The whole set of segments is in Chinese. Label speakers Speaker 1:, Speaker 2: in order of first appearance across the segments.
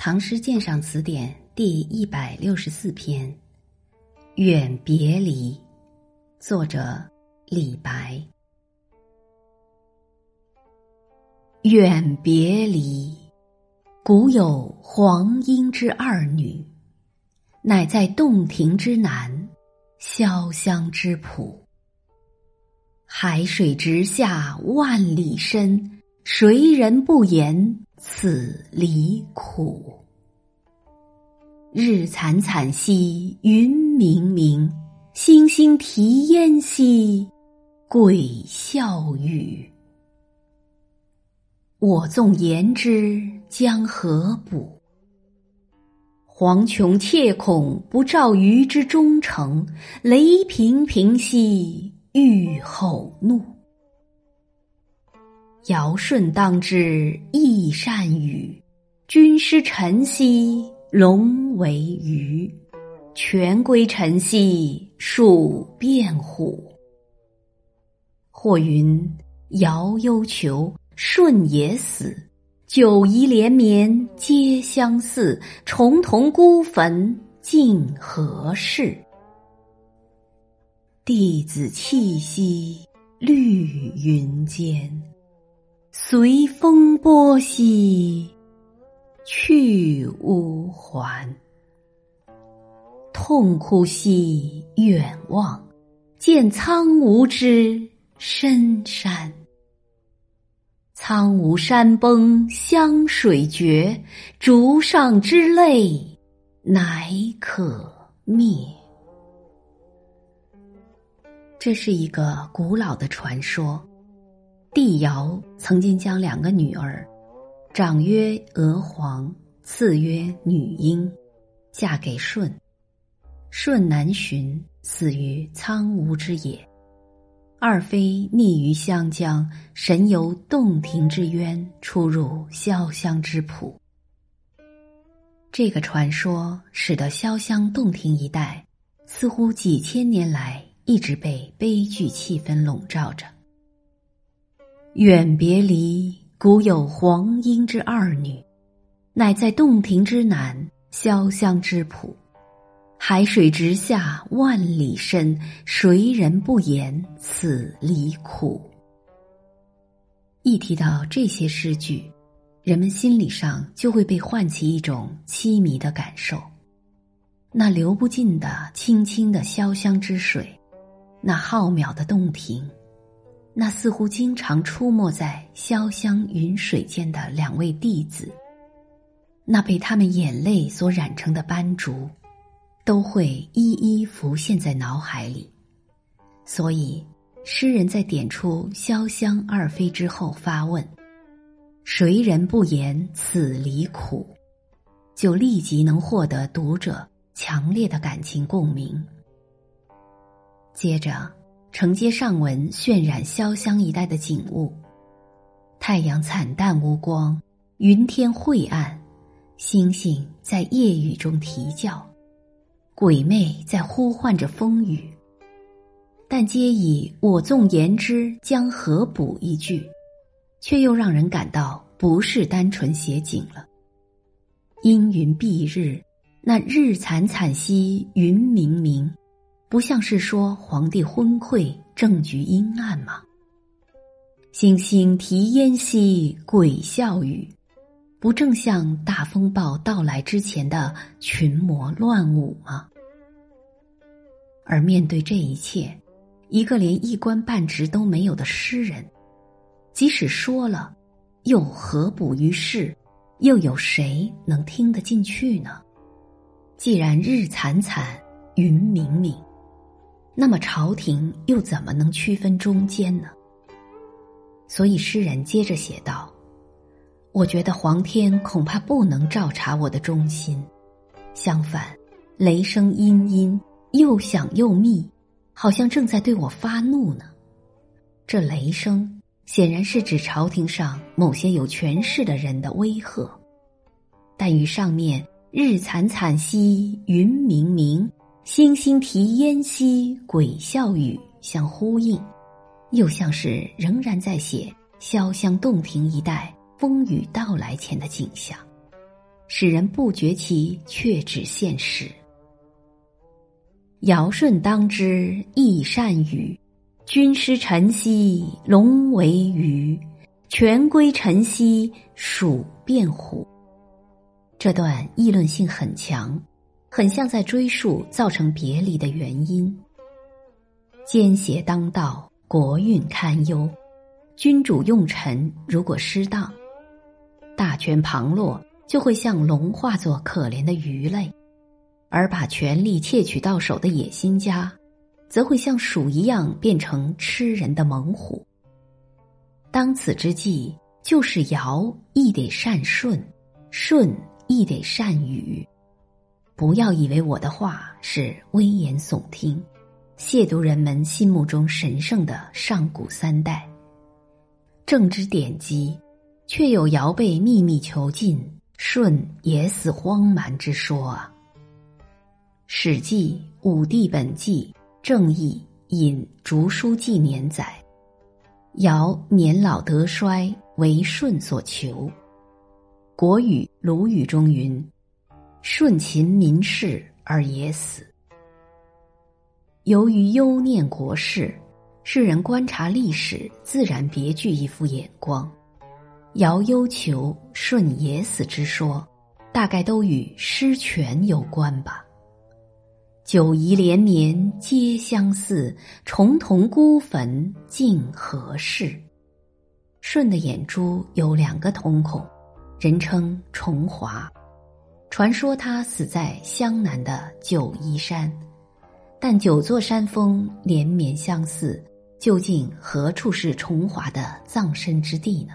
Speaker 1: 唐诗鉴赏词典》第一百六十四篇《远别离》，作者李白。远别离，古有黄莺之二女，乃在洞庭之南，潇湘之浦。海水直下万里深，谁人不言？此离苦，日惨惨兮云冥冥，星星啼烟兮鬼笑语。我纵言之将何补？黄琼切恐不照鱼之忠诚，雷平平兮欲吼怒。尧舜当之亦善与，君师臣兮龙为鱼，权归臣兮属变虎。或云尧忧囚，舜也死，九夷连绵皆相似，重同孤坟竟何事？弟子气息绿云间。随风波兮去无还，痛哭兮远望，见苍梧之深山。苍梧山崩湘水绝，竹上之泪乃可灭。这是一个古老的传说。帝尧曾经将两个女儿，长曰娥皇，次曰女英，嫁给舜。舜南巡，死于苍梧之野。二妃溺于湘江，神游洞庭之渊，出入潇湘之浦。这个传说使得潇湘洞庭一带，似乎几千年来一直被悲剧气氛笼罩着。远别离，古有黄莺之二女，乃在洞庭之南，潇湘之浦。海水直下万里深，谁人不言此离苦？一提到这些诗句，人们心理上就会被唤起一种凄迷的感受。那流不尽的清清的潇湘之水，那浩渺的洞庭。那似乎经常出没在潇湘云水间的两位弟子，那被他们眼泪所染成的斑竹，都会一一浮现在脑海里。所以，诗人在点出潇湘二妃之后发问：“谁人不言此离苦？”就立即能获得读者强烈的感情共鸣。接着。承接上文渲染潇湘一带的景物，太阳惨淡无光，云天晦暗，星星在夜雨中啼叫，鬼魅在呼唤着风雨。但皆以“我纵言之，将何补”一句，却又让人感到不是单纯写景了。阴云蔽日，那日惨惨兮云冥冥。不像是说皇帝昏聩，政局阴暗吗？星星啼烟兮鬼笑语，不正像大风暴到来之前的群魔乱舞吗？而面对这一切，一个连一官半职都没有的诗人，即使说了，又何补于事？又有谁能听得进去呢？既然日惨惨，云冥冥。那么朝廷又怎么能区分中间呢？所以诗人接着写道：“我觉得皇天恐怕不能照察我的忠心，相反，雷声阴阴，又响又密，好像正在对我发怒呢。这雷声显然是指朝廷上某些有权势的人的威吓，但与上面‘日惨惨兮云冥冥’。”星星啼烟兮，鬼笑语相呼应，又像是仍然在写潇湘洞庭一带风雨到来前的景象。使人不觉其却指现实。尧舜当之，亦善语；君师臣兮，龙为鱼；权归臣兮，鼠变虎。这段议论性很强，很像在追溯造成别离的原因。奸邪当道，国运堪忧。君主用臣如果失当，大权旁落，就会像龙化作可怜的鱼类；而把权力窃取到手的野心家，则会像鼠一样变成吃人的猛虎。当此之际，就是尧亦得善舜，舜。亦得善语，不要以为我的话是危言耸听，亵渎人们心目中神圣的上古三代。正之典籍，却有尧被秘密囚禁，舜也死荒蛮之说啊。《史记·武帝本纪》正义引《竹书纪年》载，尧年老得衰，为舜所求。国语鲁语中云：“顺秦民事而也死。”由于忧念国事，世人观察历史自然别具一副眼光。尧忧求，舜也死之说，大概都与失权有关吧。九夷连绵皆相似，重瞳孤坟竟何事？舜的眼珠有两个瞳孔。人称重华，传说他死在湘南的九嶷山，但九座山峰连绵相似，究竟何处是重华的葬身之地呢？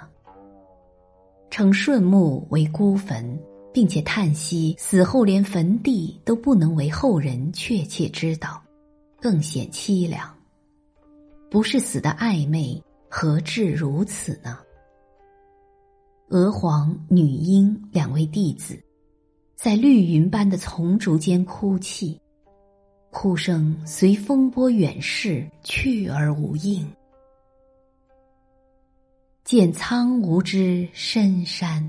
Speaker 1: 称顺墓为孤坟，并且叹息死后连坟地都不能为后人确切知道，更显凄凉。不是死的暧昧，何至如此呢？娥皇、女英两位弟子，在绿云般的丛竹间哭泣，哭声随风波远逝，去而无应。见苍梧之深山，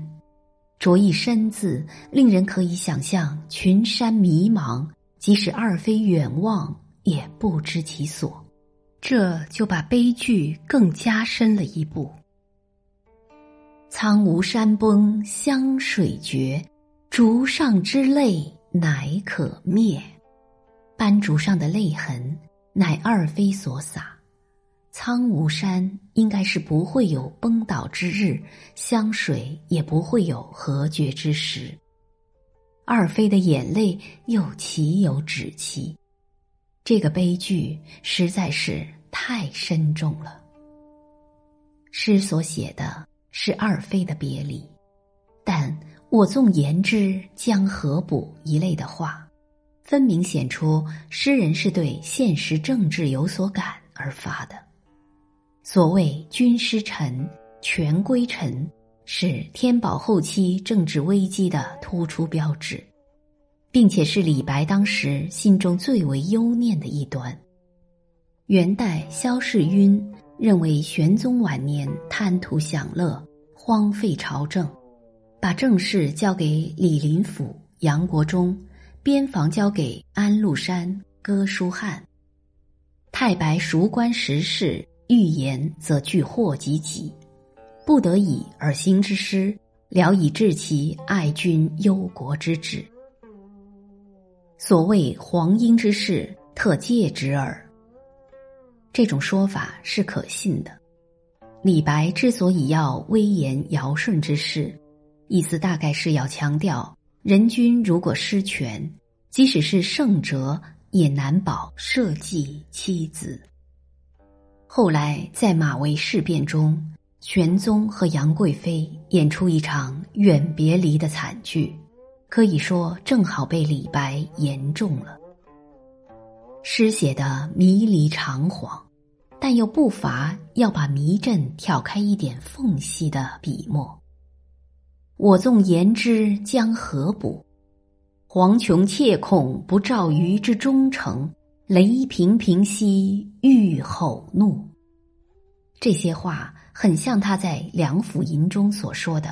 Speaker 1: 着一“深”字，令人可以想象群山迷茫，即使二飞远望，也不知其所。这就把悲剧更加深了一步。苍梧山崩湘水绝，竹上之泪乃可灭。斑竹上的泪痕，乃二妃所洒。苍梧山应该是不会有崩倒之日，湘水也不会有和绝之时。二妃的眼泪又岂有止期？这个悲剧实在是太深重了。诗所写的。是二妃的别离，但我纵言之将何补一类的话，分明显出诗人是对现实政治有所感而发的。所谓君失臣，权归臣，是天宝后期政治危机的突出标志，并且是李白当时心中最为忧念的一端。元代萧士赟。认为玄宗晚年贪图享乐，荒废朝政，把政事交给李林甫、杨国忠，边防交给安禄山、哥舒翰。太白熟观时事，欲言则具祸及己，不得已而兴之师，聊以致其爱君忧国之志。所谓黄阴之事，特借之耳。这种说法是可信的。李白之所以要威严尧舜之事，意思大概是要强调，人君如果失权，即使是圣哲，也难保社稷妻子。后来在马嵬事变中，玄宗和杨贵妃演出一场远别离的惨剧，可以说正好被李白言中了。诗写的迷离长恍。但又不乏要把迷阵挑开一点缝隙的笔墨。我纵言之将何补？黄琼切恐不照于之忠诚，雷平平兮欲吼怒。这些话很像他在《梁甫吟》中所说的：“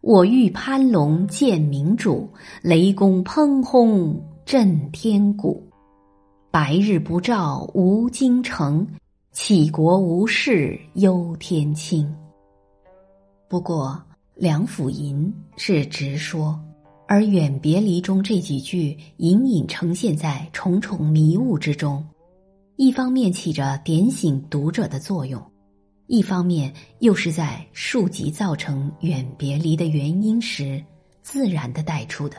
Speaker 1: 我欲攀龙见明主，雷公砰轰震天鼓。白日不照无京城，杞国无事忧天清。不过，梁甫吟是直说，而《远别离》中这几句隐隐呈现在重重迷雾之中，一方面起着点醒读者的作用。一方面又是在述及造成远别离的原因时，自然的带出的。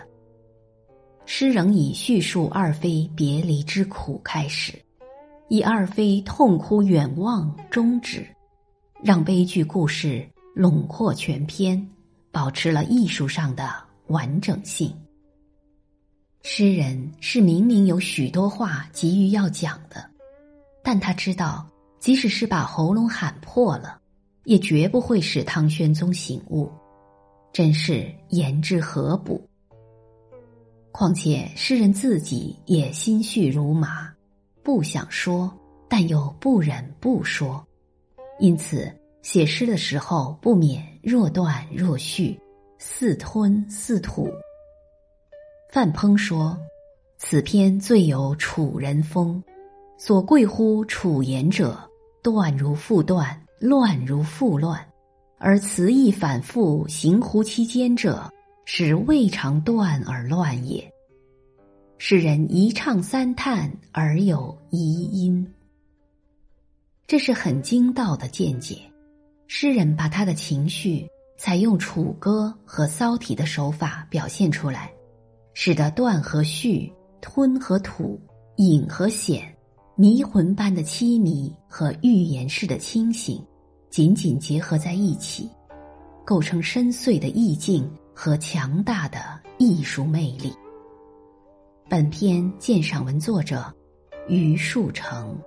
Speaker 1: 诗仍以叙述二妃别离之苦开始，以二妃痛哭远望终止，让悲剧故事笼括全篇，保持了艺术上的完整性。诗人是明明有许多话急于要讲的，但他知道。即使是把喉咙喊破了，也绝不会使唐玄宗醒悟，真是言之何补。况且诗人自己也心绪如麻，不想说，但又不忍不说，因此写诗的时候不免若断若续，似吞似吐。范烹说：“此篇最有楚人风，所贵乎楚言者。”断如复断，乱如复乱，而词意反复，行乎其间者，使未尝断而乱也。使人一唱三叹而有遗音，这是很精到的见解。诗人把他的情绪采用楚歌和骚体的手法表现出来，使得断和续、吞和吐、隐和显。迷魂般的凄迷和预言式的清醒，紧紧结合在一起，构成深邃的意境和强大的艺术魅力。本篇鉴赏文作者余树成。